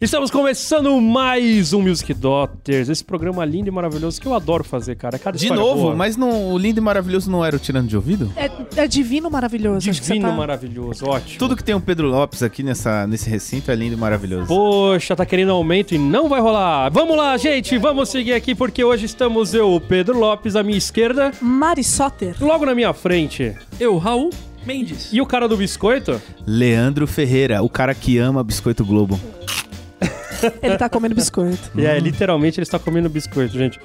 Estamos começando mais um Music Doctors, esse programa lindo e maravilhoso que eu adoro fazer, cara. Cada De história novo, boa. mas não, o lindo e maravilhoso não era o tirando de ouvido? É, é divino maravilhoso. acho que você Divino tá- maravilhoso, ótimo. Tudo que tem o Pedro Lopes aqui nessa, nesse recinto é lindo e maravilhoso. Poxa, tá querendo aumento e não vai rolar. Vamos lá, gente, vamos seguir aqui porque hoje estamos eu, o Pedro Lopes, à minha esquerda, Mari Soter. logo na minha frente. Eu, Raul Mendes. E o cara do biscoito? Leandro Ferreira, o cara que ama Biscoito Globo. Ele tá comendo biscoito. E é, literalmente ele está comendo biscoito, gente.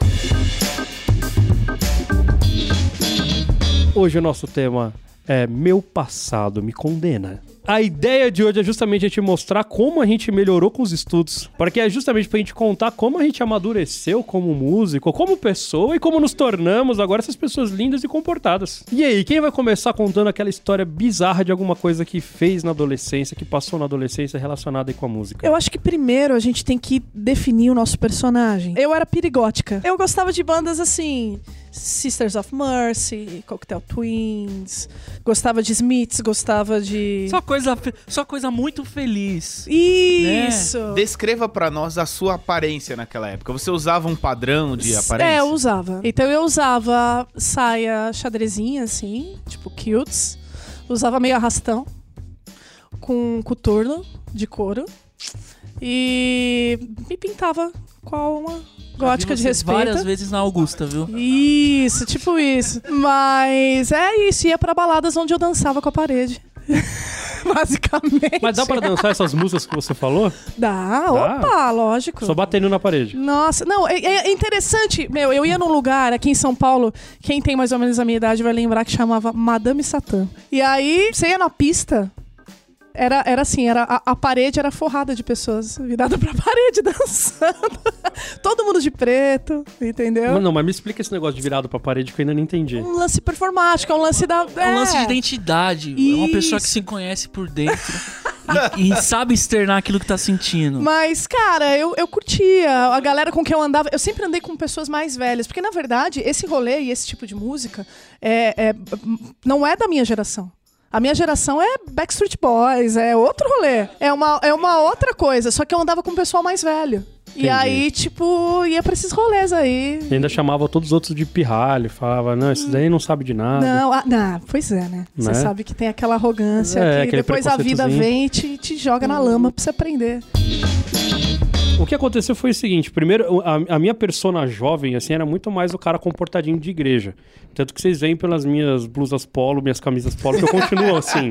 Hoje o nosso tema é Meu passado me condena. A ideia de hoje é justamente a gente mostrar como a gente melhorou com os estudos. Porque é justamente pra gente contar como a gente amadureceu como músico, como pessoa e como nos tornamos agora essas pessoas lindas e comportadas. E aí, quem vai começar contando aquela história bizarra de alguma coisa que fez na adolescência, que passou na adolescência relacionada aí com a música? Eu acho que primeiro a gente tem que definir o nosso personagem. Eu era perigótica. Eu gostava de bandas assim. Sisters of Mercy, Cocktail Twins, gostava de Smiths, gostava de. Só coisa, fe- só coisa muito feliz. Isso! Descreva pra nós a sua aparência naquela época. Você usava um padrão de aparência? É, eu usava. Então eu usava saia xadrezinha, assim, tipo cutes. Usava meio arrastão, com coturno de couro. E me pintava com a uma gótica de respeito. Várias vezes na Augusta, viu? Isso, tipo isso. Mas é isso, ia pra baladas onde eu dançava com a parede. Basicamente. Mas dá pra dançar essas músicas que você falou? Dá, opa, lógico. Só batendo na parede. Nossa, não, é, é interessante. Meu, eu ia num lugar aqui em São Paulo, quem tem mais ou menos a minha idade vai lembrar que chamava Madame Satã. E aí, você ia na pista. Era, era assim, era, a, a parede era forrada de pessoas virada pra parede dançando. Todo mundo de preto, entendeu? Mas não, mas me explica esse negócio de virado pra parede que eu ainda não entendi. Um lance performático, é um lance da. É um lance de identidade. É uma pessoa que Isso. se conhece por dentro e, e sabe externar aquilo que tá sentindo. Mas, cara, eu, eu curtia. A galera com quem eu andava. Eu sempre andei com pessoas mais velhas. Porque, na verdade, esse rolê e esse tipo de música é, é- não é da minha geração. A minha geração é Backstreet Boys, é outro rolê. É uma, é uma outra coisa. Só que eu andava com um pessoal mais velho. Entendi. E aí, tipo, ia pra esses rolês aí. E ainda chamava todos os outros de pirralho, falava, não, esse daí não sabe de nada. Não, ah, não, pois é, né? Você Né? sabe que tem aquela arrogância É, que depois a vida vem e te, te joga na lama pra você aprender. O que aconteceu foi o seguinte: primeiro, a, a minha persona jovem, assim, era muito mais o cara comportadinho de igreja. Tanto que vocês veem pelas minhas blusas polo, minhas camisas polo, que eu continuo assim.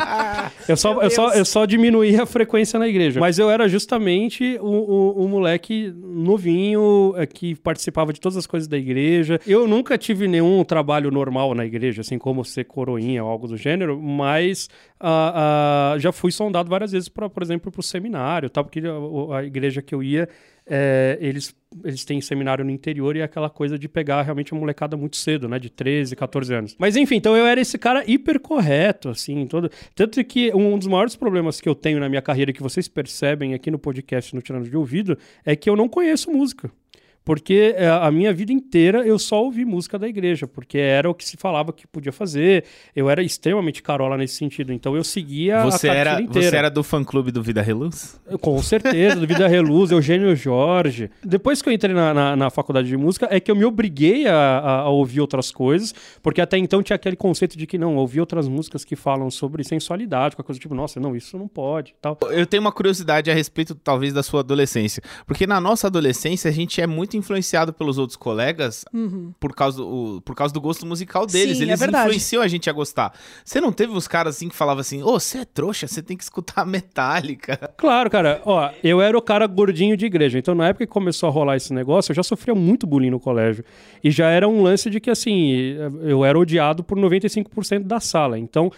Eu só, eu, só, eu só diminuí a frequência na igreja. Mas eu era justamente o, o, o moleque novinho é, que participava de todas as coisas da igreja. Eu nunca tive nenhum trabalho normal na igreja, assim como ser coroinha ou algo do gênero, mas ah, ah, já fui sondado várias vezes, pra, por exemplo, para o seminário, tá? porque a, a igreja que eu ia, é, eles, eles têm seminário no interior e é aquela coisa de pegar realmente a molecada muito cedo, né? De 13, 14 anos. Mas enfim, então eu era esse cara hiper correto, assim, todo... tanto que um dos maiores problemas que eu tenho na minha carreira, que vocês percebem aqui no podcast no Tirando de Ouvido, é que eu não conheço música. Porque é, a minha vida inteira eu só ouvi música da igreja, porque era o que se falava que podia fazer. Eu era extremamente carola nesse sentido, então eu seguia Você a era, inteira. você era do fã-clube do Vida Reluz? Com certeza, do Vida Reluz, Eugênio Jorge. Depois que eu entrei na, na, na faculdade de música, é que eu me obriguei a, a- a ouvir outras coisas, porque até então tinha aquele conceito de que não, ouvir outras músicas que falam sobre sensualidade, qualquer coisa tipo, nossa, não, isso não pode tal. Eu tenho uma curiosidade a respeito, talvez, da sua adolescência. Porque na nossa adolescência, a gente é muito influenciado pelos outros colegas por, causa do, por causa do gosto musical deles. Sim, é Eles verdade. influenciam a gente a gostar. Você não teve uns caras assim que falavam assim: Ô, você é trouxa, você tem que escutar Metallica. Claro, cara, ó, eu era o cara gordinho de igreja, então na época que começou a rolar esse negócio, eu já sofria muito bullying no colégio. E já era um lance de que, assim, eu era odiado por 95% da sala. Então,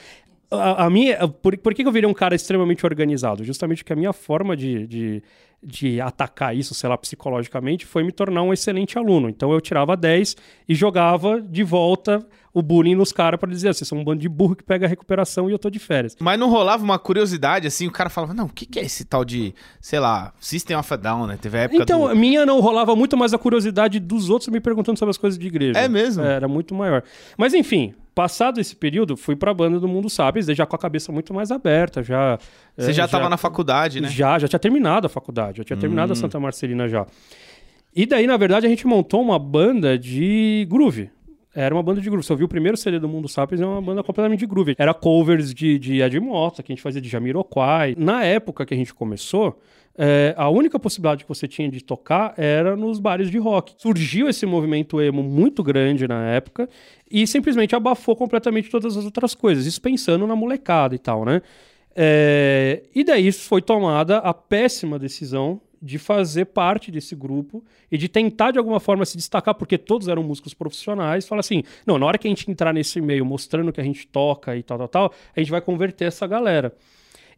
a, a minha. Por, por que que eu virei um cara extremamente organizado? Justamente porque a minha forma de, de, de atacar isso, sei lá, psicologicamente, foi me tornar um excelente aluno. Então eu tirava 10 e jogava de volta o bullying nos caras pra dizer, vocês são um bando de burro que pega a recuperação e eu tô de férias. Mas não rolava uma curiosidade assim, o cara falava: Não, o que, que é esse tal de, sei lá, System of a Down, né? Teve a época Então, do. a minha não rolava muito mais a curiosidade dos outros me perguntando sobre as coisas de igreja. É mesmo? Era muito maior. Mas enfim, Passado esse período, fui pra banda do Mundo Sapiens, já com a cabeça muito mais aberta, já... Você é, já tava na faculdade, né? Já, já tinha terminado a faculdade, já tinha terminado a Santa Marcelina já. E daí, na verdade, a gente montou uma banda de groove. Era uma banda de groove. Você ouviu o primeiro CD do Mundo Sapiens, é uma banda completamente de groove. Era covers de, de Ed Mota, que a gente fazia de Jamiroquai. Na época que a gente começou, é, a única possibilidade que você tinha de tocar era nos bares de rock. Surgiu esse movimento emo muito grande na época e simplesmente abafou completamente todas as outras coisas. Isso pensando na molecada e tal, né? É, e daí foi tomada a péssima decisão de fazer parte desse grupo e de tentar de alguma forma se destacar, porque todos eram músicos profissionais. Fala assim: não, na hora que a gente entrar nesse meio mostrando que a gente toca e tal, tal, tal, a gente vai converter essa galera.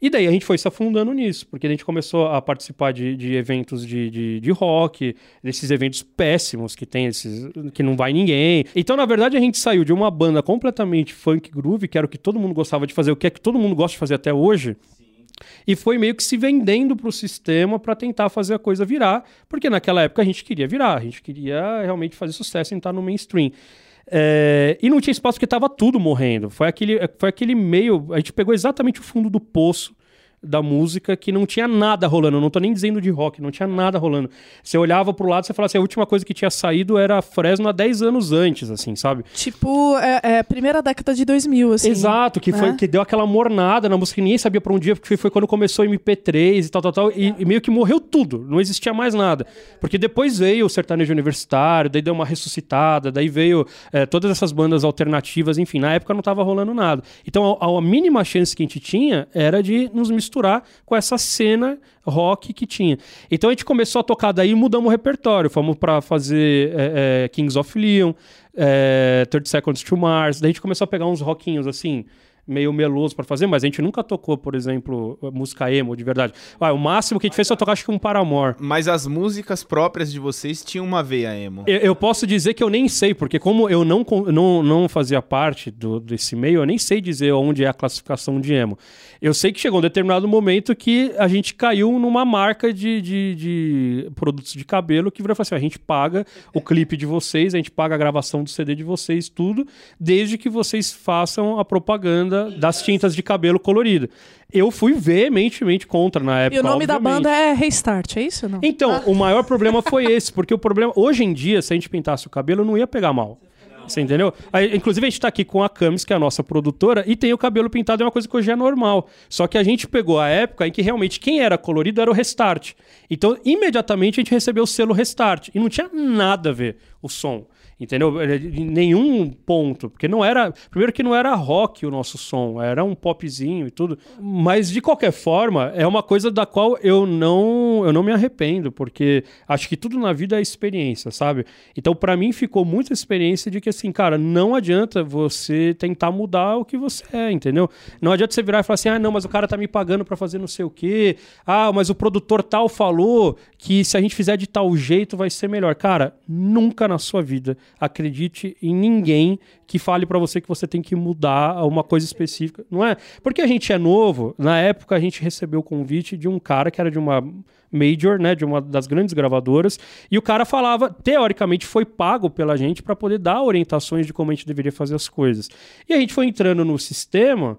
E daí a gente foi se afundando nisso, porque a gente começou a participar de, de eventos de, de, de, rock, desses eventos péssimos que tem esses. que não vai ninguém. Então, na verdade, a gente saiu de uma banda completamente funk groove, que era o que todo mundo gostava de fazer, o que é que todo mundo gosta de fazer até hoje. E foi meio que se vendendo para o sistema para tentar fazer a coisa virar, porque naquela época a gente queria virar, a gente queria realmente fazer sucesso e estar no mainstream. É, e não tinha espaço porque estava tudo morrendo. Foi aquele, foi aquele meio. A gente pegou exatamente o fundo do poço da música que não tinha nada rolando. Eu não tô nem dizendo de rock, não tinha nada rolando. Você olhava pro lado e falava assim, a última coisa que tinha saído era Fresno há 10 anos antes, assim, sabe? Tipo, é, é primeira década de 2000, assim. Exato, que, né? foi, que deu aquela mornada na música que ninguém sabia pra um dia, porque foi quando começou o MP3 e tal, tal, tal, e, e, meio que morreu tudo, não existia mais nada. Porque depois veio o sertanejo universitário, daí deu uma ressuscitada, daí veio é, todas essas bandas alternativas, enfim, na época não tava rolando nada. Então a, a mínima chance que a gente tinha era de nos misturar com essa cena rock que tinha. Então a gente começou a tocar daí e mudamos o repertório. Fomos para fazer é, é, Kings of Leon, é, 30 Seconds to Mars. Daí a gente começou a pegar uns rockinhos assim meio meloso para fazer, mas a gente nunca tocou, por exemplo, música emo de verdade. Ah, o máximo que a gente fez foi tocar, acho que um Paramore. Mas as músicas próprias de vocês tinham uma veia emo. Eu, eu posso dizer que eu nem sei, porque como eu não, não, não fazia parte do, desse meio, eu nem sei dizer onde é a classificação de emo. Eu sei que chegou um determinado momento que a gente caiu numa marca de, de, de produtos de cabelo que virou assim: a gente paga o clipe de vocês, a gente paga a gravação do CD de vocês, tudo, desde que vocês façam a propaganda das tintas de cabelo colorido. Eu fui veementemente contra na época. E o nome obviamente. da banda é Restart, é isso? Não? Então, ah. o maior problema foi esse, porque o problema. Hoje em dia, se a gente pintasse o cabelo, não ia pegar mal. Você entendeu? Aí, inclusive, a gente tá aqui com a Camis, que é a nossa produtora, e tem o cabelo pintado, é uma coisa que hoje é normal. Só que a gente pegou a época em que realmente quem era colorido era o Restart. Então, imediatamente a gente recebeu o selo Restart. E não tinha nada a ver o som entendeu? Em nenhum ponto, porque não era, primeiro que não era rock o nosso som, era um popzinho e tudo, mas de qualquer forma, é uma coisa da qual eu não, eu não me arrependo, porque acho que tudo na vida é experiência, sabe? Então para mim ficou muita experiência de que assim, cara, não adianta você tentar mudar o que você é, entendeu? Não adianta você virar e falar assim: "Ah, não, mas o cara tá me pagando para fazer não sei o quê. Ah, mas o produtor tal falou que se a gente fizer de tal jeito vai ser melhor". Cara, nunca na sua vida acredite em ninguém que fale para você que você tem que mudar uma coisa específica, não é? Porque a gente é novo, na época a gente recebeu o convite de um cara que era de uma major, né, de uma das grandes gravadoras, e o cara falava, teoricamente foi pago pela gente para poder dar orientações de como a gente deveria fazer as coisas. E a gente foi entrando no sistema,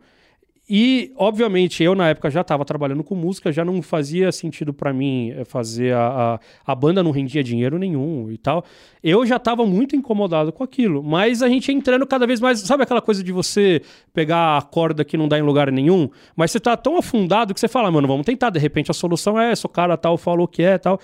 e, obviamente, eu na época já estava trabalhando com música, já não fazia sentido para mim eh, fazer a, a, a, banda não rendia dinheiro nenhum e tal. Eu já estava muito incomodado com aquilo, mas a gente entrando cada vez mais. Sabe aquela coisa de você pegar a corda que não dá em lugar nenhum, mas você tá tão afundado que você fala, mano, vamos tentar, de repente a solução é essa, o cara tal falou que é tal.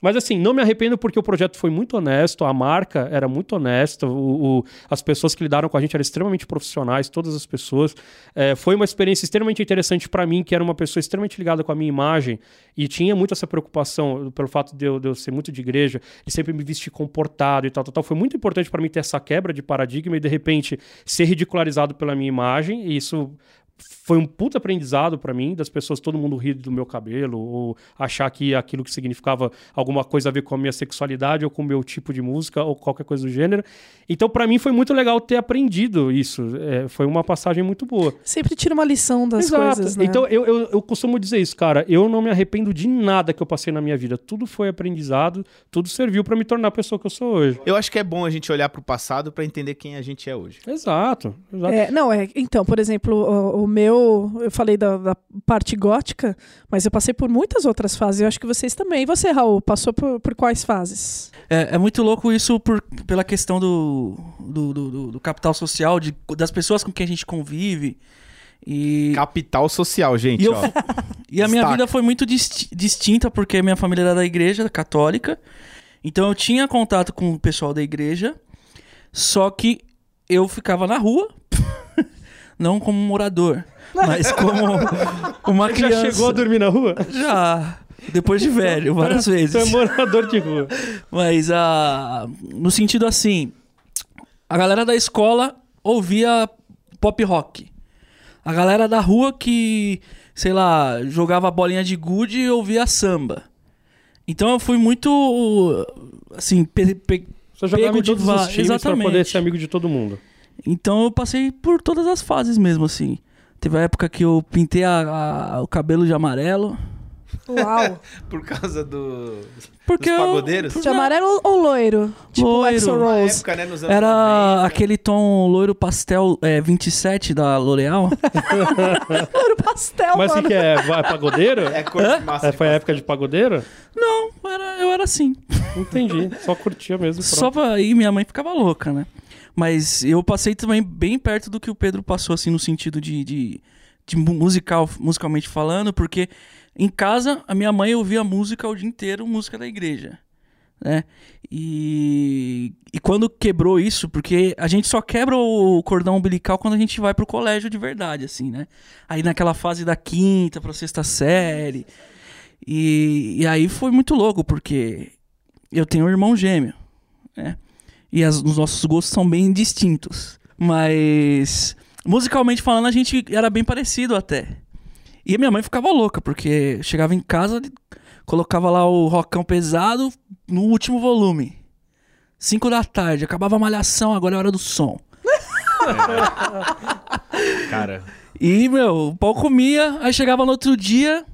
Mas assim, não me arrependo porque o projeto foi muito honesto, a marca era muito honesta, o, o, as pessoas que lidaram com a gente eram extremamente profissionais, todas as pessoas. É, foi uma experiência extremamente interessante para mim, que era uma pessoa extremamente ligada com a minha imagem e tinha muito essa preocupação pelo fato de eu, de eu ser muito de igreja e sempre me vestir comportado e tal, tal, tal. Foi muito importante para mim ter essa quebra de paradigma e de repente ser ridicularizado pela minha imagem, e isso foi um puta aprendizado pra mim, das pessoas, todo mundo rir do meu cabelo, ou achar que aquilo que significava alguma coisa a ver com a minha sexualidade, ou com o meu tipo de música, ou qualquer coisa do gênero. Então, pra mim, foi muito legal ter aprendido isso. É, foi uma passagem muito boa. Sempre tira uma lição das coisas, né? Então, eu, eu, eu costumo dizer isso, cara. Eu não me arrependo de nada que eu passei na minha vida. Tudo foi aprendizado, tudo serviu pra me tornar a pessoa que eu sou hoje. Eu acho que é bom a gente olhar pro passado pra entender quem a gente é hoje. Exato. exato. É, não, é. Então, por exemplo, o, o meu. Eu falei da, da parte gótica, mas eu passei por muitas outras fases. Eu acho que vocês também. E você, Raul, passou por, por quais fases? É, é muito louco isso por, pela questão do, do, do- do- do capital social, de, das pessoas com quem a gente convive. E, Capital social, gente, e, eu- ó. e a minha vida foi muito dis- distinta, porque minha família era da igreja católica. Então eu tinha contato com o pessoal da igreja, só que eu ficava na rua, não como morador, mas como uma Já criança. chegou a dormir na rua? Já, depois de velho, várias Você é vezes. morador de rua. Mas a no sentido assim, a galera da escola ouvia pop rock. A galera da rua que, sei lá, jogava bolinha de gude ouvia samba. Então eu fui muito assim, pe- pe- Você jogava Pego em de todos va- os times pra exatamente. poder ser amigo de todo mundo. Então eu passei por todas as fases mesmo assim. Teve a época que eu pintei a- a- o cabelo de amarelo. Uau. Por causa do... Porque Dos eu- pagodeiros? De amarelo ou loiro? Tipo Loiro. Rose. época, né, nos anos Era 90. aquele tom loiro pastel é, 27 da L'Oreal. Loiro pastel, Mas o que é? É pagodeiro? É cor de massa É, de foi a época de pagodeiro? Não, era, eu era assim. Entendi. Só curtia mesmo. pronto. Só pra... E minha mãe ficava louca, né? Mas eu passei também bem perto do que o Pedro passou, assim, no sentido de, de, de mu- musical, musicalmente falando, porque em casa a minha mãe ouvia música o dia inteiro, música da igreja, né? E, e quando quebrou isso, porque a gente só quebra o cordão umbilical quando a gente vai pro colégio de verdade, assim, né? Aí naquela fase da quinta pra sexta série. E, e aí foi muito louco, porque eu tenho um irmão gêmeo, né? E as- os nossos gostos são bem distintos. Mas, musicalmente falando, a gente era bem parecido até. E a minha mãe ficava louca, porque chegava em casa, colocava lá o rockão pesado no último volume. Cinco da tarde, acabava a malhação, agora é hora do som. Cara, E, meu, o pau comia, aí chegava no outro dia,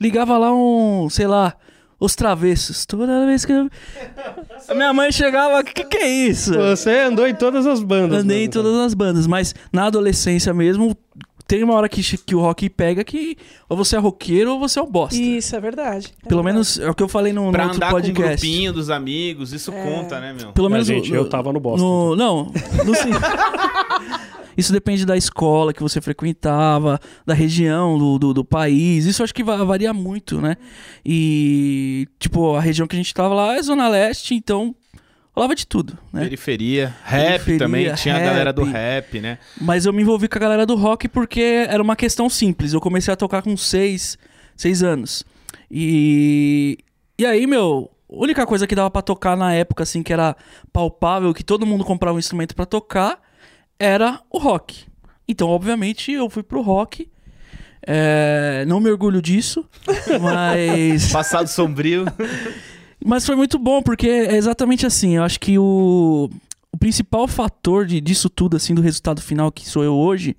ligava lá um, sei lá, os travessos. Toda vez que eu... A minha mãe chegava, que que é isso? Você andou em todas as bandas. Andei em mano. todas as bandas, mas na adolescência mesmo, tem uma hora que, que o rock pega que ou você é roqueiro ou você é o bosta. Isso, é verdade. É Pelo verdade. menos é o que eu falei no, no pra outro andar com um podcast. grupinho dos amigos, isso conta, né, meu? Pelo Mas, menos gente, eu tava no bosta, no- Não, no sim. Isso depende da escola que você frequentava, da região, do, do, do país. Isso eu acho que va- varia muito, né? E, tipo, a região que a gente tava lá é Zona Leste, então rolava de tudo, né? Periferia, rap Periferia, também, tinha a galera do rap. rap, né? Mas eu me envolvi com a galera do rock porque era uma questão simples. Eu comecei a tocar com seis, seis anos. E, e aí, meu, a única coisa que dava pra tocar na época, assim, que era palpável, que todo mundo comprava um instrumento pra tocar, era o rock. Então, obviamente, eu fui pro rock. É, não me orgulho disso, mas. Passado sombrio. Mas foi muito bom, porque é exatamente assim. Eu acho que o, o principal fator de, disso tudo, assim, do resultado final que sou eu hoje,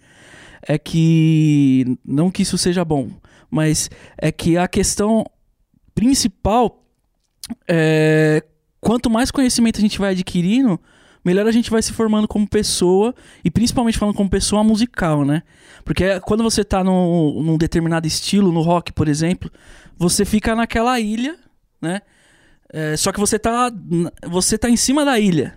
é que. Não que isso seja bom, mas é que a questão principal é. Quanto mais conhecimento a gente vai adquirindo, melhor a gente vai se formando como pessoa, e principalmente falando como pessoa musical, né? Porque quando você tá num determinado estilo, no rock, por exemplo, você fica naquela ilha, né? É, só que você tá, você tá em cima da ilha.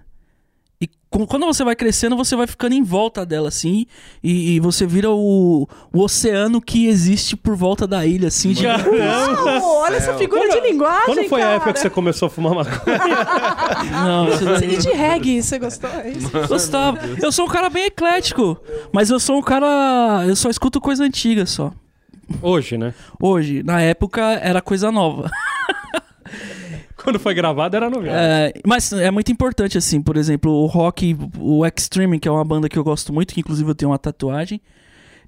E com- quando você vai crescendo, você vai ficando em volta dela, assim. E, e você vira o, o oceano que existe por volta da ilha, assim. de- Uau, olha essa figura Quando- de linguagem, Quando foi a cara. época que você começou a fumar maconha? Não, isso daí- de reggae, você gostou? É? Gostava. Eu sou um cara bem eclético. Mas eu sou um cara. Eu só escuto coisa antiga só. Hoje, né? Hoje, na época, era coisa nova. Quando foi gravado era novidade. É, mas é muito importante, assim, por exemplo, o rock, o Extreme, que é uma banda que eu gosto muito, que inclusive eu tenho uma tatuagem.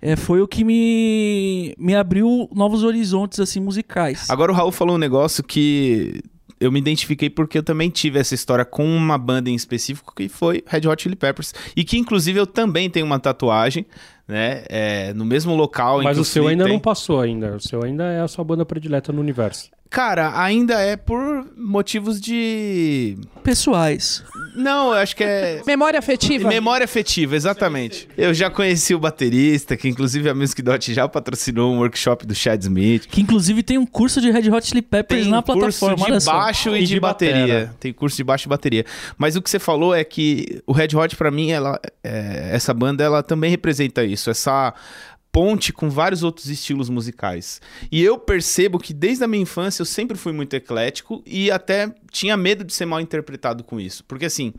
é, foi o que me, me abriu novos horizontes, assim, musicais. Agora o Raul falou um negócio que eu me identifiquei porque eu também tive essa história com uma banda em específico que foi Red Hot Chili Peppers. E que, inclusive, eu também tenho uma tatuagem, né? É, no mesmo local Mas em que o seu ainda tem. não passou ainda. O seu ainda é a sua banda predileta no universo. Cara, ainda é por motivos de. Pessoais. Não, eu acho que é. Memória afetiva? Memória afetiva, exatamente. Eu já conheci o baterista, que inclusive a Music Dot já patrocinou um workshop do Chad Smith. Que inclusive tem um curso de Red Hot Chili Peppers Tem na curso plataforma. de olha só. baixo e, E de, de bateria. batera. Tem curso de baixo e bateria. Mas o que você falou é que o Red Hot, pra mim, ela, é, essa banda, ela também representa isso. Essa ponte com vários outros estilos musicais. E eu percebo que desde a minha infância eu sempre fui muito eclético e até tinha medo de ser mal interpretado com isso. Porque assim,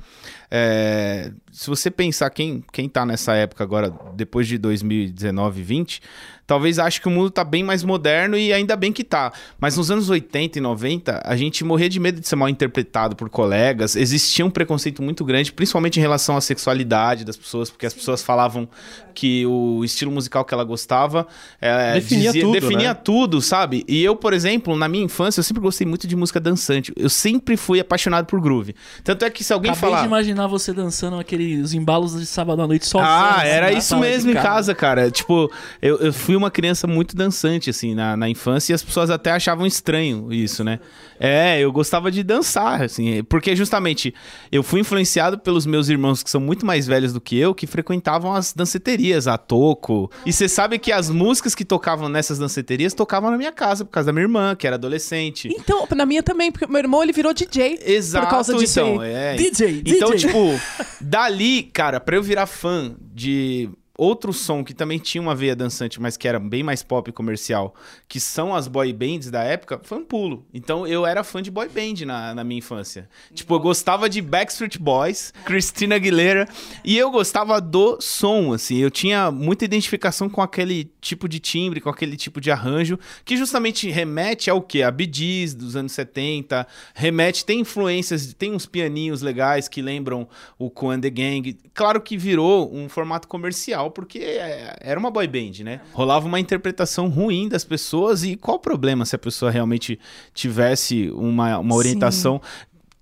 é, se você pensar quem, quem tá nessa época agora, depois de 2019 20, talvez ache que o mundo tá bem mais moderno e ainda bem que tá. Mas nos anos 80 e 90, a gente morria de medo de ser mal interpretado por colegas. Existia um preconceito muito grande, principalmente em relação à sexualidade das pessoas, porque as pessoas falavam que o estilo musical que ela gostava é, Definia tudo, definia né? tudo, sabe? E eu, por exemplo, na minha infância, eu sempre gostei muito de música dançante. Eu sempre fui apaixonado por groove. Tanto é que se alguém Acabei falar. de imaginar você dançando aqueles embalos de sábado à noite sozinho. Ah, assim, era isso mesmo em casa, cara. Tipo, eu, eu fui uma criança muito dançante, assim, na, na infância, e as pessoas até achavam estranho isso, né? É, eu gostava de dançar, assim, porque justamente eu fui influenciado pelos meus irmãos que são muito mais velhos do que eu, que frequentavam as danceterias, a toco. E você sabe que as músicas que tocavam nessas danceterias tocavam na minha casa, por causa da minha irmã, que era adolescente. Então, na minha também, porque meu irmão ele virou DJ. Exato, Por causa disso então, aí. é. DJ, Então, DJ. tipo, dali, cara, pra eu virar fã de outro som que também tinha uma veia dançante, mas que era bem mais pop comercial, que são as boy bands da época, foi um pulo. Então eu era fã de boy band na, na minha infância. Tipo, eu gostava de Backstreet Boys, Christina Aguilera, e eu gostava do som, assim. Eu tinha muita identificação com aquele tipo de timbre, com aquele tipo de arranjo, que justamente remete ao quê? A Gees dos anos 70, remete, tem influências, tem uns pianinhos legais que lembram o Coen the Gang. Claro que virou um formato comercial, porque é, era uma boy band, né? Rolava uma interpretação ruim das pessoas e qual o problema se a pessoa realmente tivesse uma, uma Sim. orientação...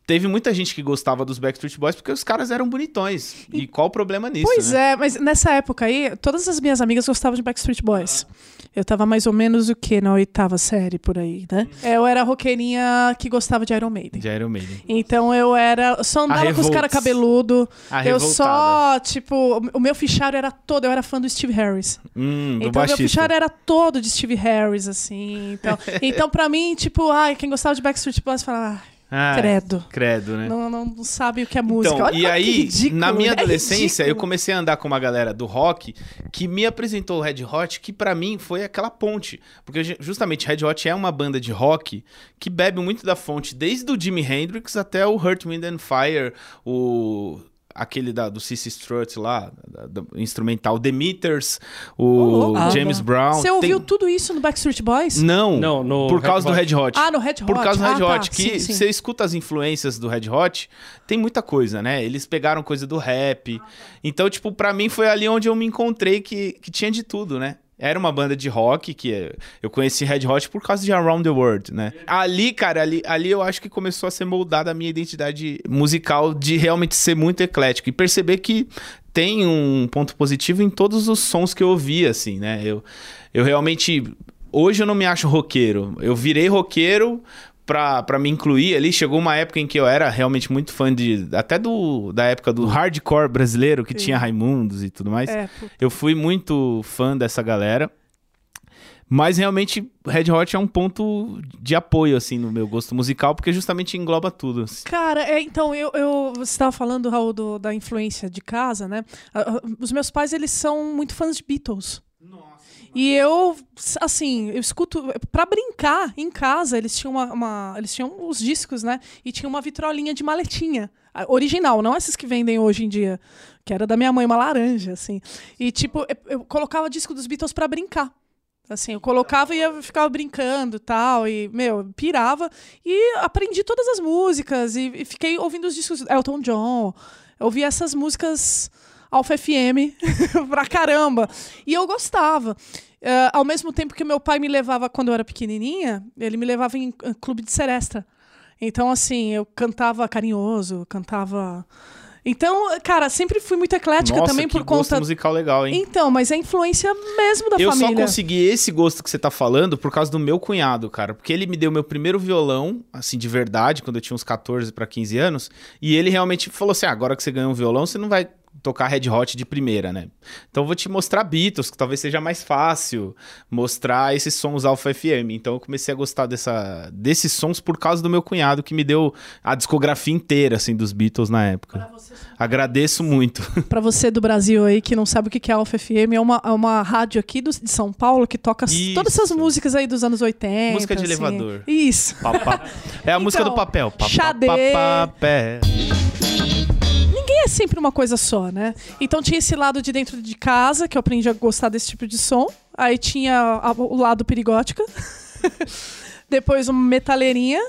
Teve muita gente que gostava dos Backstreet Boys porque os caras eram bonitões. E qual o problema nisso, Pois né? é, mas nessa época aí, todas as minhas amigas gostavam de Backstreet Boys. Eu tava mais ou menos o que na oitava série por aí, né? Uhum. Eu era a roqueirinha que gostava de Iron Maiden. De Iron Maiden. Então eu era. Só andava com os caras cabeludo. A Eu revoltada. só, tipo, o meu fichário era todo. Eu era fã do Steve Harris. Hum, do Então meu baixista. fichário era todo de Steve Harris, assim. Então, então pra mim, tipo, ai, quem gostava de Backstreet Boys falava, ah, Ah, credo. Credo, né? Não, não sabe o que é música. Então, Olha e aí, ridículo, na minha é adolescência, eu comecei a andar com uma galera do rock que me apresentou o Red Hot, que pra mim foi aquela ponte. Porque ju- justamente Red Hot é uma banda de rock que bebe muito da fonte, desde o Jimi Hendrix até o Hurt, Wind and Fire, o aquele da, do CC Strut lá, da- do instrumental, The Meters, o louco. James Ah, Brown. Você Tem- ouviu tudo isso no Backstreet Boys? Não, Não, no por Red causa do Hot. Red Hot. Ah, no Red Hot. Por causa do Ah, Red tá. Hot, que Sim, sim. você escuta as influências do Red Hot, tem muita coisa, né? Eles pegaram coisa do rap. Então, tipo, pra mim foi ali onde eu me encontrei que, que tinha de tudo, né? Era uma banda de rock que é- eu conheci Red Hot por causa de Around the World, né? Ali, cara, ali, ali eu acho que começou a ser moldada a minha identidade musical de realmente ser muito eclético e perceber que tem um ponto positivo em todos os sons que eu ouvi, assim, né? Eu, eu realmente. Hoje eu não me acho roqueiro. Eu virei roqueiro pra, pra me incluir ali. Chegou uma época em que eu era realmente muito fã de. Até do, da época do hardcore brasileiro, que Sim. tinha Raimundos e tudo mais. É. Eu fui muito fã dessa galera. Mas realmente, Red Hot é um ponto de apoio, assim, no meu gosto musical, porque justamente engloba tudo. assim. Cara, é, então, eu, eu, você estava falando, Raul, do- da influência de casa, né? Ah, ah, Os meus pais, eles são muito fãs de Beatles. E eu, assim, eu escuto. Pra brincar em casa, eles tinham uma, uma- Eles tinham os discos, né? E tinha uma vitrolinha de maletinha. Original, não essas que vendem hoje em dia. Que era da minha mãe, uma laranja, assim. E, tipo, eu, colocava disco dos Beatles pra brincar. Assim, eu colocava e eu ficava brincando tal, e, meu, pirava. E aprendi todas as músicas, e, e fiquei ouvindo os discos Elton John. Eu ouvi essas músicas Alfa FM pra caramba. E eu gostava. Eh, ao mesmo tempo que meu pai me levava quando eu era pequenininha, ele me levava em eh, clube de seresta. Então, assim, eu cantava carinhoso, cantava. Então, cara, sempre fui muito eclética Nossa, também que por gosto conta. musical legal, hein? Então, mas é influência mesmo da eu família. só consegui esse gosto que você tá falando por causa do meu cunhado, cara. Porque ele me deu meu primeiro violão, assim, de verdade, quando eu tinha uns 14 pra 15 anos. E ele realmente falou assim: ah, agora que você ganhou um violão, você não vai tocar Red Hot de primeira, né? Então eu vou te mostrar Beatles, que talvez seja mais fácil mostrar esses sons Alpha FM. Então eu comecei a gostar dessa, desses sons por causa do meu cunhado, que me deu a discografia inteira, assim, dos Beatles na época. Agradeço muito. Pra você do Brasil aí que não sabe o que é Alfa FM, é uma, é uma rádio aqui do- de São Paulo que toca Isso. todas essas músicas aí dos anos 80. Música de assim. elevador. Isso. Pá, pá. É a música Então, do papel. Pá, pá, Xadê. pá, papel. É sempre uma coisa só, né? Então tinha esse lado de dentro de casa, que eu aprendi a gostar desse tipo de som. Aí tinha a- o lado perigótica. Depois uma metaleirinha.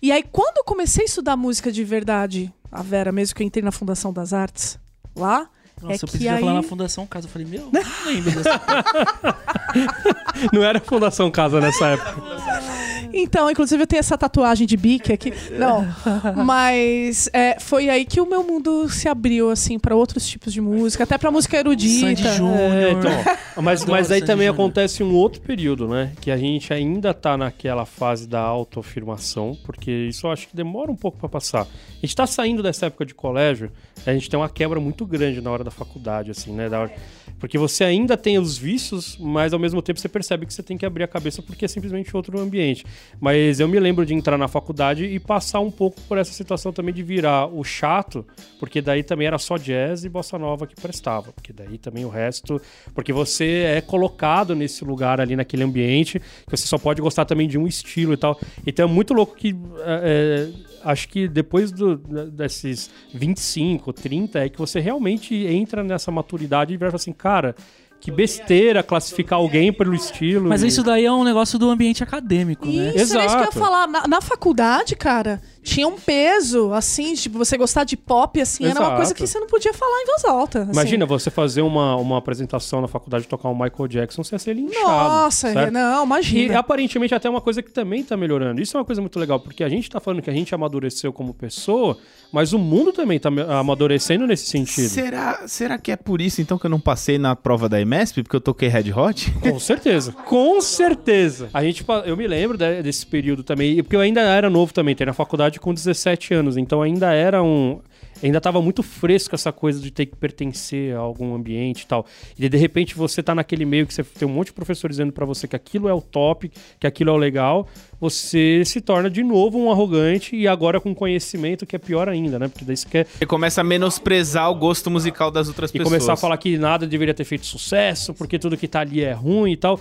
E aí, quando eu comecei a estudar música de verdade, a Vera, mesmo que eu entrei na Fundação das Artes, lá, Nossa, é eu que pensei aí... falar na Fundação Casa. Eu falei, meu, não lembro dessa Não era Fundação Casa nessa época. Então, inclusive eu tenho essa tatuagem de bique aqui. Não, mas é, foi aí que o meu mundo se abriu assim para outros tipos de música, até para música erudita. Sandy Júnior. É, então, mas, mas aí também acontece um outro período, né? Que a gente ainda tá naquela fase da autoafirmação, porque isso eu acho que demora um pouco pra passar. A gente tá saindo dessa época de colégio, a gente tem uma quebra muito grande na hora da faculdade, assim, né? Da hora- Porque você ainda tem os vícios, mas ao mesmo tempo você percebe que você tem que abrir a cabeça porque é simplesmente outro ambiente. Mas eu me lembro de entrar na faculdade e passar um pouco por essa situação também de virar o chato, porque daí também era só jazz e bossa nova que prestava, porque daí também o resto, porque você é colocado nesse lugar ali naquele ambiente que você só pode gostar também de um estilo e tal. Então é muito louco que é, acho que depois do- desses 25, 30 é que você realmente entra nessa maturidade e vai falar assim, cara, que besteira classificar alguém pelo estilo. Mas e- isso daí é um negócio do ambiente acadêmico, né? Isso era isso que eu ia Exato. falar. Na, na faculdade, cara, tinha um peso, assim, tipo, você gostar de pop, assim, era uma Exato. coisa que você não podia falar em voz alta. assim. Imagina você fazer uma, uma apresentação na faculdade e tocar um Michael Jackson, você ia ser linchado. Nossa, certo? não, E imagina. aparentemente até uma coisa que também tá melhorando. Isso é uma coisa muito legal, porque a gente tá falando que a gente amadureceu como pessoa, mas o mundo também tá amadurecendo nesse sentido. Será, será que é por isso então que eu não passei na prova da IMESP? Porque eu toquei Red Hot? Com certeza. Com certeza. A gente, eu me lembro de- desse período também, e porque eu ainda era novo também, entrei na faculdade com 17 anos, então ainda era um ainda tava muito fresco essa coisa de ter que pertencer a algum ambiente e tal. E de repente você tá naquele meio que você tem um monte de professor dizendo pra você que aquilo é o top, que aquilo é o legal, você se torna de novo um arrogante e agora com conhecimento que é pior ainda, né? Porque daí você quer Você começa a menosprezar o gosto musical das outras e pessoas. começar a falar que nada deveria ter feito sucesso, porque tudo que tá ali é ruim e tal.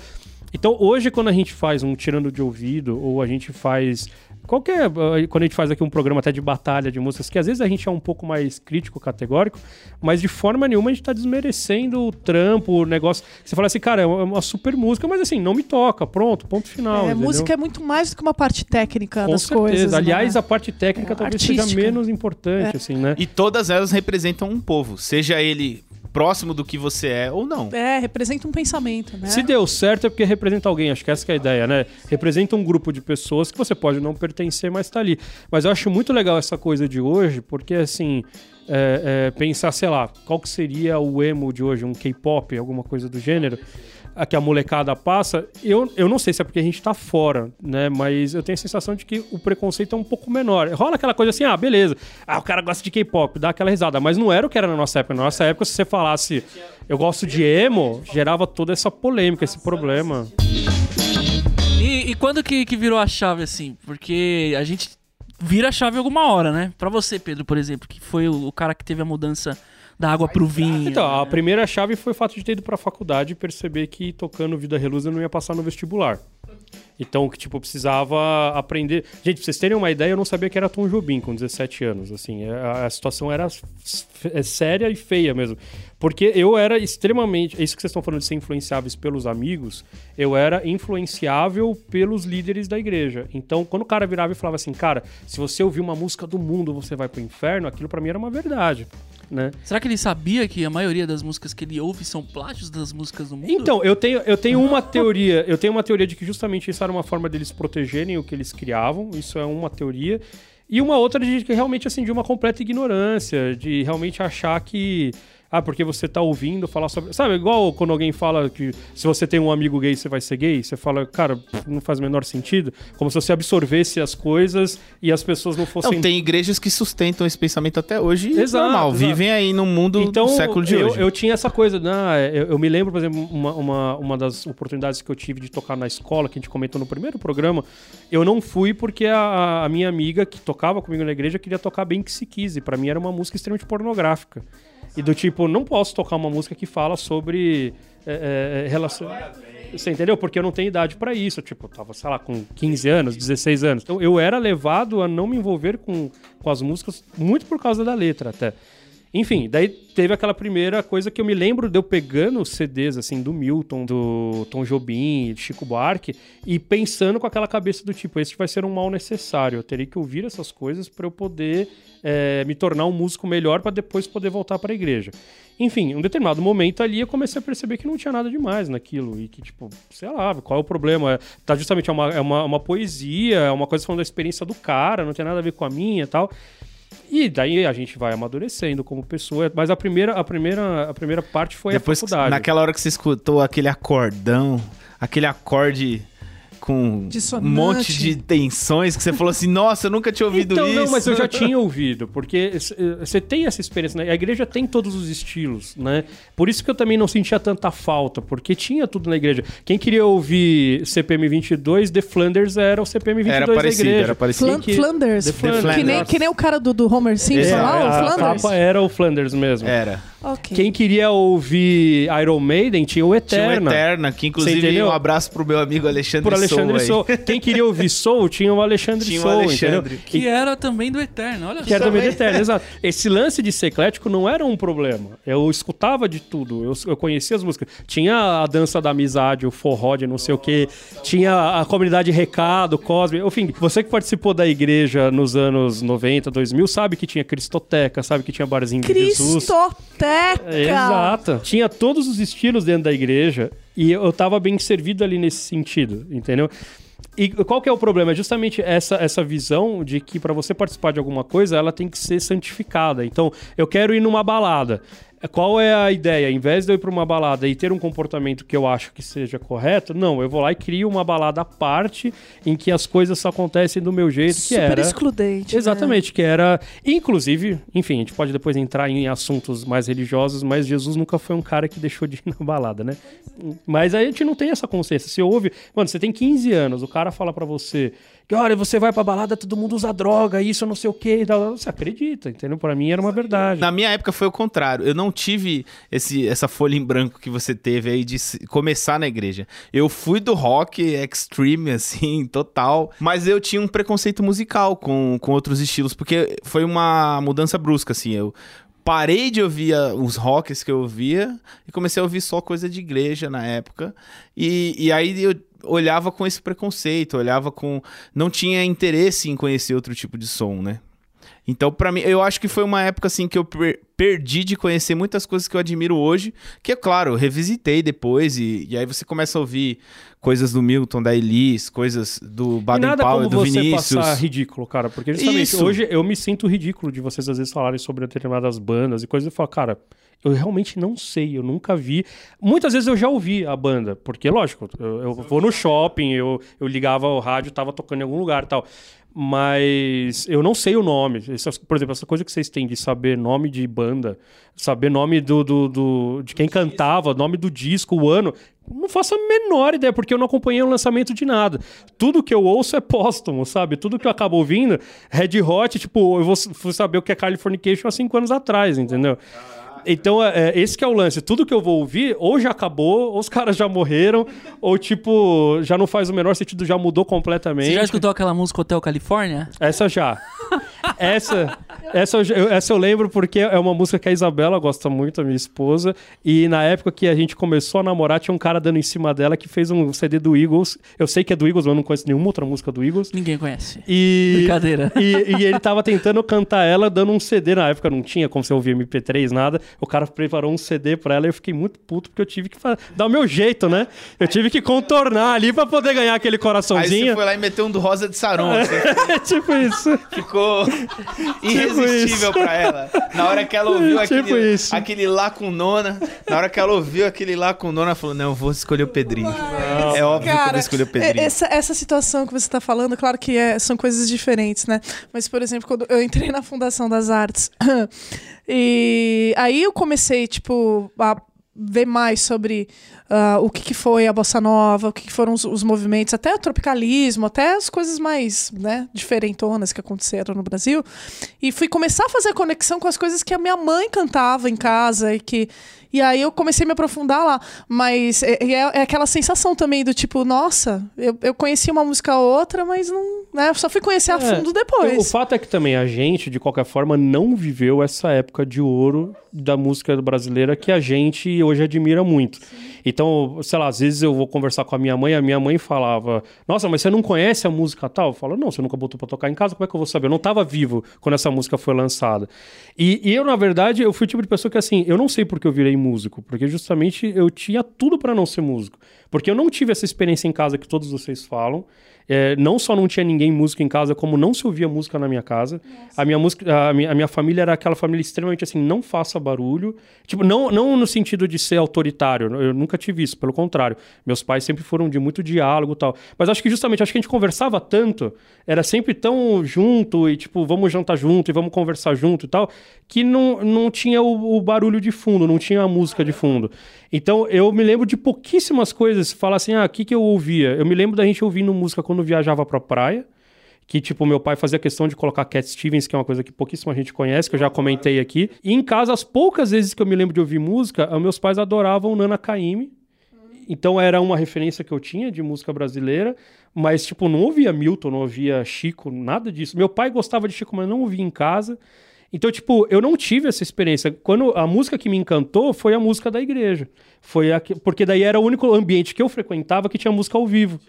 Então, hoje, quando a gente faz um tirando de ouvido, ou a gente faz. Qualquer. eh, Quando a gente faz aqui um programa até de batalha de músicas, que às vezes a gente é um pouco mais crítico, categórico, mas de forma nenhuma a gente tá desmerecendo o trampo, o negócio. Você fala assim, cara, é uma super música, mas assim, não me toca, pronto, ponto final. É, música é muito mais do que uma parte técnica Com das certeza. coisas. Aliás, né? a parte técnica É, talvez seja artística. menos importante, É. assim, né? E todas elas representam um povo, seja ele próximo do que você é ou não. É, representa um pensamento, né? Se deu certo é porque representa alguém, acho que essa que é a ideia, né? Representa um grupo de pessoas que você pode não pertencer, mas tá ali. Mas eu acho muito legal essa coisa de hoje, porque assim, é, é, pensar, sei lá, qual que seria o emo de hoje, um K-pop, alguma coisa do gênero, a que a molecada passa, eu, eu não sei se é porque a gente tá fora, né? Mas eu tenho a sensação de que o preconceito é um pouco menor. Rola aquela coisa assim, ah, beleza, ah, o cara gosta de K-pop, dá aquela risada, mas não era o que era na nossa época. Na nossa época, se você falasse, eu gosto de emo, gerava toda essa polêmica, esse problema. E, e quando que, que virou a chave, assim? Porque a gente vira a chave alguma hora, né? Pra você, Pedro, por exemplo, que foi o, o cara que teve a mudança da água pro vinho. Então, a né? primeira chave foi o fato de ter ido pra faculdade e perceber que tocando Vida Relusa eu não ia passar no vestibular. Então, que, tipo, precisava aprender. Gente, pra vocês terem uma ideia, eu não sabia que era Tom Jobim com 17 anos. Assim, a, a situação era é séria e feia mesmo. Porque eu era extremamente. É isso que vocês estão falando de ser influenciáveis pelos amigos. Eu era influenciável pelos líderes da igreja. Então, quando o cara virava e falava assim, cara, se você ouvir uma música do mundo, você vai pro inferno, aquilo pra mim era uma verdade. Né? Será que ele sabia que a maioria das músicas que ele ouve são plágios das músicas do mundo? Então, eu tenho, eu tenho uma teoria. Eu tenho uma teoria de que justamente isso uma forma deles protegerem o que eles criavam. Isso é uma teoria. E uma outra de que realmente, assim, de uma completa ignorância, de realmente achar que. Ah, porque você tá ouvindo falar sobre. Sabe, igual quando alguém fala que se você tem um amigo gay, você vai ser gay, você fala, cara, não faz o menor sentido. Como se você absorvesse as coisas e as pessoas não fossem. Não, tem igrejas que sustentam esse pensamento até hoje. e Exato, normal, exato. vivem aí no mundo Então, do século de eu, hoje. eu tinha essa coisa, né? Eu, eu me lembro, por exemplo, uma, uma, uma das oportunidades que eu tive de tocar na escola, que a gente comentou no primeiro programa, eu não fui porque a, a minha amiga que tocava comigo na igreja queria tocar bem que se quis. E pra mim era uma música extremamente pornográfica. E do tipo, não posso tocar uma música que fala sobre é, é, relação. Você entendeu? Porque eu não tenho idade pra isso. Tipo, eu tava, sei lá, com 15 anos, 16 anos. Então eu era levado a não me envolver com, com as músicas, muito por causa da letra até. Enfim, daí teve aquela primeira coisa que eu me lembro de eu pegando os CDs, assim, do Milton, do Tom Jobim, Chico Buarque, e pensando com aquela cabeça do tipo, esse vai ser um mal necessário, eu teria que ouvir essas coisas para eu poder é, me tornar um músico melhor para depois poder voltar para a igreja. Enfim, em um determinado momento ali eu comecei a perceber que não tinha nada demais naquilo, e que, tipo, sei lá, qual é o problema? É, tá justamente, é uma, é uma, uma poesia, é uma coisa falando da experiência do cara, não tem nada a ver com a minha e tal. E daí a gente vai amadurecendo como pessoa. Mas a primeira, a primeira, a primeira parte foi Depois, a faculdade. naquela hora que você escutou aquele acordão, aquele acorde com Dissonante. um monte de tensões que você falou assim, nossa, eu nunca tinha ouvido então, isso. não, mas eu já tinha ouvido, porque você tem essa experiência, né? A igreja tem todos os estilos, né? Por isso que eu também não sentia tanta falta, porque tinha tudo na igreja. Quem queria ouvir CPM 22, The Flanders era o CPM 22 Era da parecido, igreja. era parecido. Flan- que- Flanders. The Flanders. Que, nem, que nem o cara do, do Homer Simpson É, lá, o a, a Flanders. capa era o Flanders mesmo. Era. Ok. Quem queria ouvir Iron Maiden tinha o Tinha Eterna. o Eterna, que inclusive um abraço pro meu amigo Alexandre Por Alexandre Sou. Soul. Quem queria ouvir Soul tinha o Alexandre Tinha o Soul, Alexandre. entendeu? Que era também do Eterno, olha Que era só. também do Eterno, exato. Esse lance de ser eclético não era um problema. Eu escutava de tudo. Eu, eu conhecia as músicas. Tinha a dança da amizade, o forró de não sei o quê. Tinha a comunidade Recado, Cosme. Enfim, você que participou da igreja nos anos 90, 2000, sabe que tinha Cristoteca, sabe que tinha Barzinho de Jesus. Cristoteca! Exato. Tinha todos os estilos dentro da igreja e eu tava bem servido ali nesse sentido, entendeu? E qual que é o problema? É justamente essa, essa visão de que para você participar de alguma coisa, ela tem que ser santificada. Então, eu quero ir numa balada. Qual é a ideia? Em vez de eu ir para uma balada e ter um comportamento que eu acho que seja correto, não, eu vou lá e crio uma balada à parte em que as coisas só acontecem do meu jeito, que Super era... excludente. né? Exatamente, que era. Inclusive, enfim, a gente pode depois entrar em assuntos mais religiosos, mas Jesus nunca foi um cara que deixou de ir na balada, né? Mas aí a gente não tem essa consciência. Você ouve. Mano, você tem 15 anos, o cara fala pra você que, olha, você vai pra balada, todo mundo usa droga, isso, não sei o quê. Você acredita, entendeu? Pra mim era uma verdade. Na minha época foi o contrário. Eu não tive esse, essa folha em branco que você teve aí de começar na igreja. Eu fui do rock extreme, assim, total. Mas eu tinha um preconceito musical com, com outros estilos, porque foi uma mudança brusca, assim. Eu parei de ouvir os rocks que eu ouvia e comecei a ouvir só coisa de igreja na época. E, e aí eu olhava com esse preconceito, olhava com. Não tinha interesse em conhecer outro tipo de som, né? Então, pra mim, eu acho que foi uma época assim que eu per- perdi de conhecer muitas coisas que eu admiro hoje, que é claro, eu revisitei depois e, e aí você começa a ouvir coisas do Milton, da Elis, coisas do E Baden nada Powell, como do você Vinícius. passar ridículo, cara. Porque justamente Isso. hoje eu me sinto ridículo de vocês às vezes falarem sobre determinadas bandas e coisas. Eu falo, cara, eu realmente não sei, eu nunca vi. Muitas vezes eu já ouvi a banda, porque, lógico, eu, eu vou no shopping, eu, eu ligava o rádio, tava tocando em algum lugar e tal. Mas eu não sei o nome. Essas- por exemplo, essa coisa que vocês têm de saber nome de banda, saber nome do, do, do- de quem cantava, nome do disco, o ano. Não faço a menor ideia, porque eu não acompanhei o lançamento de nada. Tudo que eu ouço é póstumo, sabe? Tudo que eu acabo ouvindo, Red Hot, tipo, eu vou, saber o que é Californication há cinco anos atrás, entendeu? Então, é, é, esse que é o lance. Tudo que eu vou ouvir, ou já acabou, ou os caras já morreram, ou tipo, já não faz o menor sentido, já mudou completamente. Você já escutou aquela música Hotel Califórnia? Essa já. essa, essa, eu, essa eu lembro porque é uma música que a Isabela gosta muito, a minha esposa. E na época que a gente começou a namorar, tinha um cara dando em cima dela que fez um CD do Eagles. Eu sei que é do Eagles, mas eu não conheço nenhuma outra música do Eagles. Ninguém conhece. E, Brincadeira. E, e ele tava tentando cantar ela dando um CD. Na época não tinha como você ouvir MP3, nada. O cara preparou um CD pra ela e eu fiquei muito puto porque eu tive que dar o meu jeito, né? Eu tive que contornar ali pra poder ganhar aquele Aí você coraçãozinho. foi lá e meteu um do Rosa de Saron. assim, tipo isso. ficou irresistível pra ela. Na hora que ela ouviu Tipo aquele, isso. aquele lá com nona, na hora que ela ouviu aquele lá com nona, ela falou: Não, eu vou escolher o Pedrinho. É óbvio que eu vou escolher o Pedrinho. é- essa, essa situação que você está falando, claro que é- são coisas diferentes, né? Mas, por exemplo, quando eu entrei na Fundação das Artes, e aí eu comecei, tipo, a ver mais sobre ah, o que, que foi a bossa nova, o que, que foram os, os movimentos, até o tropicalismo, até as coisas mais né, diferentonas que aconteceram no Brasil. E fui começar a fazer conexão com as coisas que a minha mãe cantava em casa e que. E aí eu comecei a me aprofundar lá. Mas é, é- é aquela sensação também do tipo, nossa, eu, eu conheci uma música ou outra, mas não. Né, só fui conhecer a É, fundo O depois. fato é que também a gente, de qualquer forma, não viveu essa época de ouro da música brasileira que a gente hoje admira muito. Então, sei lá, às vezes eu vou conversar com a minha mãe, a minha mãe falava: Nossa, mas você não conhece a música tal? Eu falo: Não, você nunca botou pra tocar em casa, como é que eu vou saber? Eu não tava vivo quando essa música foi lançada. E, e eu, na verdade, eu fui o tipo de pessoa que, assim, eu não sei porque eu virei músico, porque justamente eu tinha tudo pra não ser músico. Porque eu não tive essa experiência em casa que todos vocês falam. É, não só não tinha ninguém músico em casa, como não se ouvia música na minha casa. A minha, música, a, minha, a minha família era aquela família extremamente assim, não faça barulho. Tipo, não, não no sentido de ser autoritário, eu nunca tive isso, pelo contrário. Meus pais sempre foram de muito diálogo e tal. Mas acho que justamente, acho que a gente conversava tanto, era sempre tão junto e tipo, vamos jantar junto e vamos conversar junto e tal, que não, não tinha o, o barulho de fundo, não tinha a música de fundo. Então eu me lembro de pouquíssimas coisas, falar assim, ah, o que, que eu ouvia? Eu me lembro da gente ouvindo música quando viajava pra praia, que tipo, meu pai fazia questão de colocar Cat Stevens, que é uma coisa que pouquíssima gente conhece, que eu já comentei aqui. E em casa, as poucas vezes que eu me lembro de ouvir música, ah, meus pais adoravam Nana Caymmi. Então era uma referência que eu tinha de música brasileira, mas tipo, não ouvia Milton, não ouvia Chico, nada disso. Meu pai gostava de Chico, mas não ouvia em casa. Então, tipo, eu não tive essa experiência. Quando a música que me encantou foi a música da igreja. Foi a que- porque daí era o único ambiente que eu frequentava que tinha música ao vivo.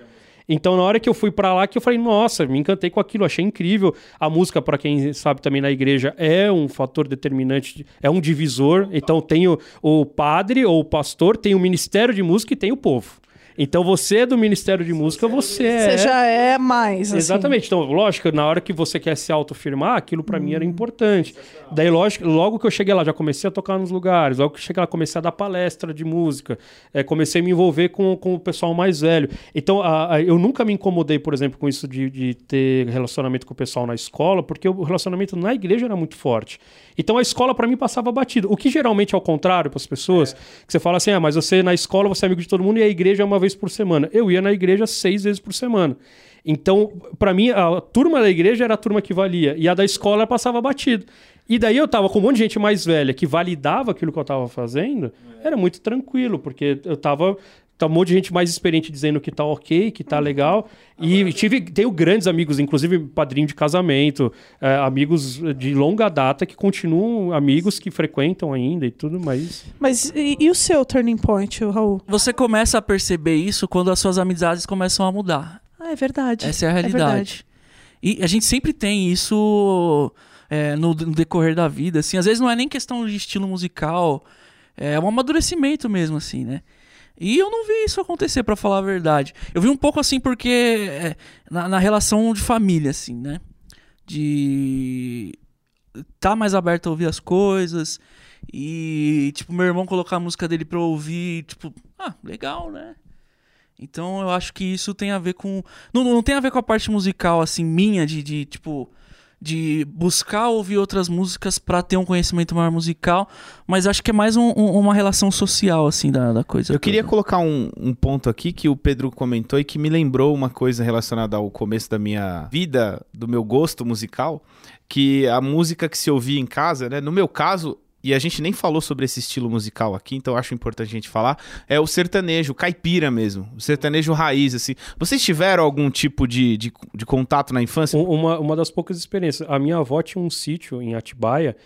Então, na hora que eu fui pra lá, que eu falei, nossa, me encantei com aquilo, achei incrível. A música, pra quem sabe também na igreja, é um fator determinante, de- é um divisor. Então, tem o, o padre ou o pastor, tem o ministério de música e tem o povo. Então, você é do ministério de música, você é. Você já é mais. assim. Exatamente. Então, lógico, na hora que você quer se autoafirmar, aquilo pra mim era importante. Daí, lógico, logo que eu cheguei lá, já comecei a tocar nos lugares. Logo que eu cheguei lá, comecei a dar palestra de música. É, comecei a me envolver com, com o pessoal mais velho. Então, a- a- eu nunca me incomodei, por exemplo, com isso de, de ter relacionamento com o pessoal na escola, porque o relacionamento na igreja era muito forte. Então, a escola pra mim passava batido. O que geralmente é ao contrário para as pessoas, que você fala assim, ah, mas você na escola você é amigo de todo mundo e a igreja é uma vez por semana. Eu ia na igreja seis vezes por semana. Então, pra mim, a turma da igreja era a turma que valia. E a da escola passava batido. E daí eu tava com um monte de gente mais velha que validava aquilo que eu tava fazendo. Era muito tranquilo, porque eu tava. Tá um monte de gente mais experiente dizendo que tá ok, que tá legal. E tive, tenho grandes amigos, inclusive padrinho de casamento, eh, amigos de longa data que continuam amigos que frequentam ainda e tudo mais. Mas e, e o seu turning point, Raul? Você começa a perceber isso quando as suas amizades começam a mudar. Ah, é verdade. Essa é a verdade. realidade. e a gente sempre tem isso é, no, no decorrer da vida, assim. Às vezes não é nem questão de estilo musical, é um amadurecimento mesmo, assim, né? E eu não vi isso acontecer, pra falar a verdade. Eu vi um pouco assim porque é, na, na relação de família, assim, né? De tá mais aberto a ouvir as coisas e tipo meu irmão colocar a música dele pra eu ouvir, tipo, ah, legal, né? Então eu acho que isso tem a ver com. Não, não tem a ver com a parte musical, assim, minha, de, de tipo. De buscar ouvir outras músicas pra ter um conhecimento maior musical, mas acho que é mais um- um- uma relação social, assim, da, da coisa. Eu queria toda. colocar um, um ponto aqui que o Pedro comentou e que me lembrou uma coisa relacionada ao começo da minha vida, do meu gosto musical, que a música que se ouvia em casa, né? No meu caso, e a gente nem falou sobre esse estilo musical aqui, então acho importante a gente falar, é o sertanejo, o caipira mesmo, o sertanejo raiz, assim. Vocês tiveram algum tipo de, de, de contato na infância? Um- Uma, uma das poucas experiências. A minha avó tinha um sítio em Atibaia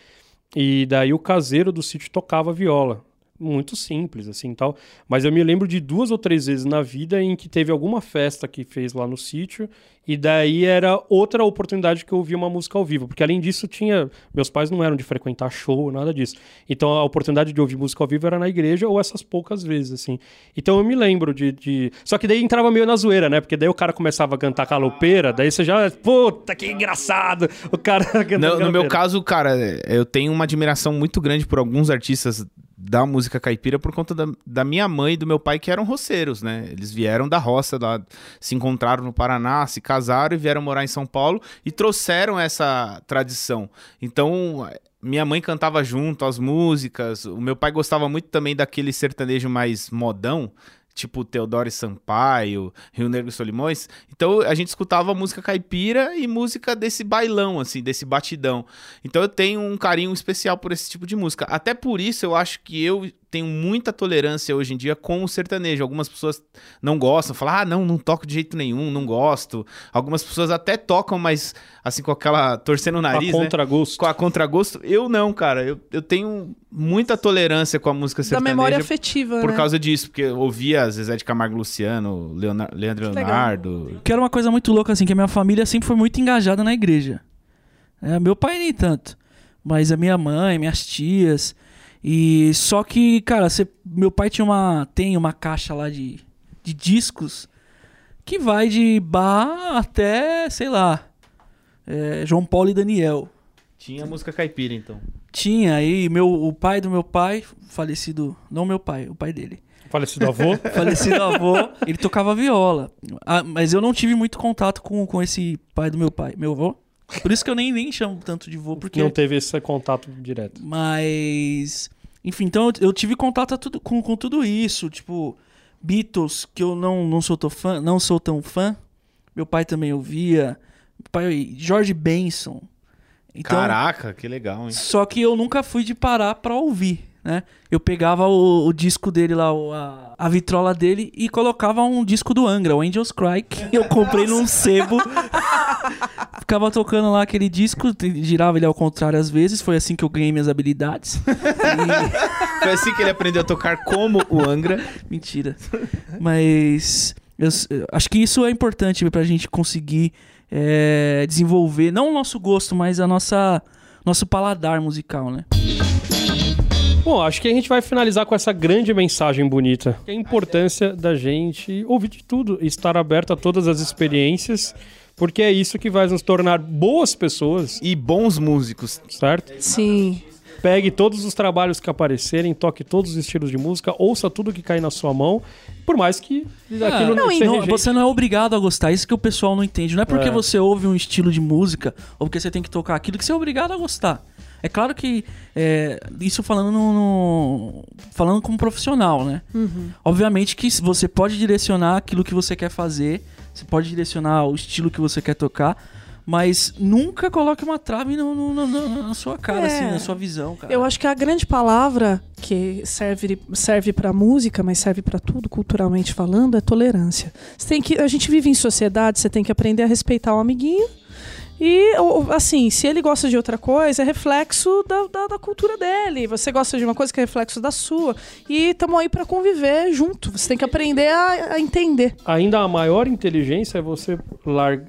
e daí o caseiro do sítio tocava viola. Muito simples, assim, tal. Mas eu me lembro de duas ou três vezes na vida em que teve alguma festa que fez lá no sítio e daí era outra oportunidade que eu ouvia uma música ao vivo. Porque além disso tinha... Meus pais não eram de frequentar show, nada disso. Então a oportunidade de ouvir música ao vivo era na igreja ou essas poucas vezes, assim. Então eu me lembro de... de... Só que daí entrava meio na zoeira, né? Porque daí o cara começava a cantar calopeira, daí você já... Puta, que engraçado! O cara cantando No, no meu caso, cara, eu tenho uma admiração muito grande por alguns artistas da música caipira por conta da, da minha mãe e do meu pai, que eram roceiros, né? Eles vieram da roça, lá, se encontraram no Paraná, se casaram e vieram morar em São Paulo e trouxeram essa tradição. Então, minha mãe cantava junto as músicas, o meu pai gostava muito também daquele sertanejo mais modão, tipo Teodoro Sampaio, Rio Negro e Solimões. Então a gente escutava música caipira e música desse bailão, assim, desse batidão. Então eu tenho um carinho especial por esse tipo de música. Até por isso eu acho que eu tenho muita tolerância hoje em dia com o sertanejo. Algumas pessoas não gostam, falam, ah, não, não toco de jeito nenhum, não gosto. Algumas pessoas até tocam, mas assim, com aquela. torcendo o A nariz. né? contragosto. Com a contragosto, eu não, cara. Eu, eu tenho muita tolerância com a música Da sertaneja. memória afetiva, Por né? causa disso, porque eu ouvia Zezé de Camargo Luciano, Leonar- Leandro Que. Leonardo. Que era uma coisa muito louca, assim, que a minha família sempre foi muito engajada na igreja. É, meu pai nem tanto. Mas a minha mãe, minhas tias. E só que, cara, meu pai tinha uma. tem uma caixa lá de, de discos que vai de Bar até, sei lá. é, João Paulo e Daniel. Tinha música caipira, então. Tinha aí meu, o pai do meu pai, falecido. Não meu pai, o pai dele. Falecido avô. falecido avô, ele tocava viola. Ah, mas eu não tive muito contato com, com esse pai do meu pai, meu avô. Por isso que eu nem, nem chamo tanto de vô, porque. Não teve esse contato direto. Mas. Enfim, então eu, eu tive contato tudo, com, com tudo isso. Tipo, Beatles, que eu não, não, sou tão fã, não sou tão fã. Meu pai também ouvia. Meu pai, George Benson. Então, Caraca, que legal, hein? só que eu nunca fui de parar pra ouvir, né? Eu pegava o, o disco dele lá, o- a, a vitrola dele, e colocava um disco do Angra, o Angels Cry, que eu comprei num sebo. Ficava tocando lá aquele disco, girava ele ao contrário às vezes, foi assim que eu ganhei minhas habilidades. E- Foi assim que ele aprendeu a tocar como o Angra. Mentira. Mas eu eu acho que isso é importante pra gente conseguir é, desenvolver, não o nosso gosto, mas a nossa nosso paladar musical, né? Bom, acho que a gente vai finalizar com essa grande mensagem bonita. A importância da gente ouvir de tudo, estar aberto a todas as experiências, porque é isso que vai nos tornar boas pessoas, E bons músicos. certo? Sim. Pegue todos os trabalhos que aparecerem, toque todos os estilos de música, ouça tudo que cair na sua mão, por mais que aquilo não, não, seja Não, você não é obrigado a gostar, isso que o pessoal não entende. Não é porque É. você ouve um estilo de música ou porque você tem que tocar aquilo que você é obrigado a gostar. É claro que é, isso falando no, no- falando como profissional, né? Obviamente que você pode direcionar aquilo que você quer fazer, você pode direcionar o estilo que você quer tocar, mas nunca coloque uma trave no- no- no- na sua cara, É. assim, na sua visão, cara. Eu acho que a grande palavra que serve serve para música, mas serve para tudo culturalmente falando, é tolerância. Você tem que, a gente vive em sociedade, você tem que aprender a respeitar o amiguinho. E, assim, se ele gosta de outra coisa, é reflexo da, da, da cultura dele. Você gosta de uma coisa que é reflexo da sua. E estamos aí para conviver junto. Você tem que aprender a, a entender. Ainda a maior inteligência é você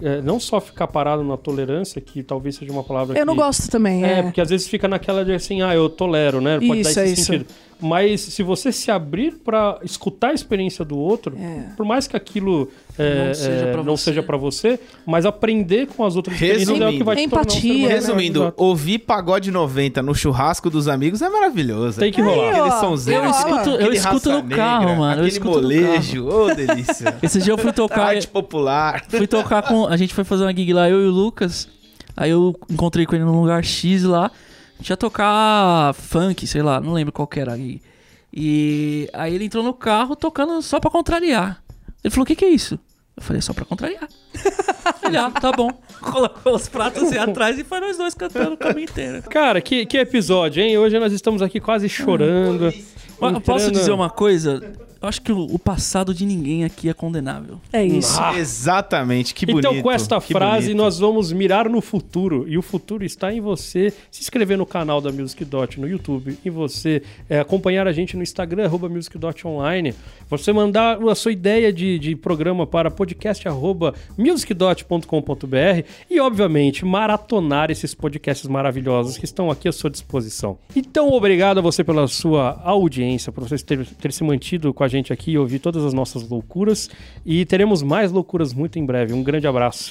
é, não só ficar parado na tolerância, que talvez seja uma palavra Eu não que- gosto também. É, É, porque às vezes fica naquela de assim, ah, eu tolero, né? Pode Isso, dar esse é isso. Mas se você se abrir pra escutar a experiência do outro, É. por mais que aquilo é, Não seja é, pra não você. seja você, mas aprender com as outras experiências é o que vai te um Empatia, humano né? melhor. Resumindo, Exato. ouvir pagode 90 no churrasco dos amigos é maravilhoso. Tem que rolar. Aquele sonzeiro, eu escuto- eu escuto no carro, negra, mano, eu Aquele escuto no molejo, ô delícia. Esse dia eu fui tocar. Arte popular. Fui tocar com. A gente foi fazer uma gig lá, eu e o Lucas. Aí eu encontrei com ele num lugar X lá. Ia tocar funk, sei lá, não lembro qual que era a gig. E aí ele entrou no carro tocando só pra contrariar. Ele falou: O que, que é isso? Eu falei, só pra contrariar. Ele, ah, tá bom. Colocou os pratos assim atrás e foi nós dois cantando o caminho inteiro. Cara, que, que episódio, hein? Hoje nós estamos aqui quase chorando. Mas entrando- posso dizer uma coisa? Eu acho que o, o passado de ninguém aqui é condenável. É isso. Ah. Exatamente, que bonito. Então, com esta frase, bonito. nós vamos mirar no futuro. E o futuro está em você se inscrever no canal da Music Dot no YouTube, em você é, acompanhar a gente no Instagram, arroba Music Dot Online, você mandar a sua ideia de, de programa para podcast arroba musicdot.com.br e, obviamente, maratonar esses podcasts maravilhosos que estão aqui à sua disposição. Então, obrigado a você pela sua audiência, por você ter, ter se mantido com a gente aqui e ouvir todas as nossas loucuras. E teremos mais loucuras muito em breve. Um grande abraço.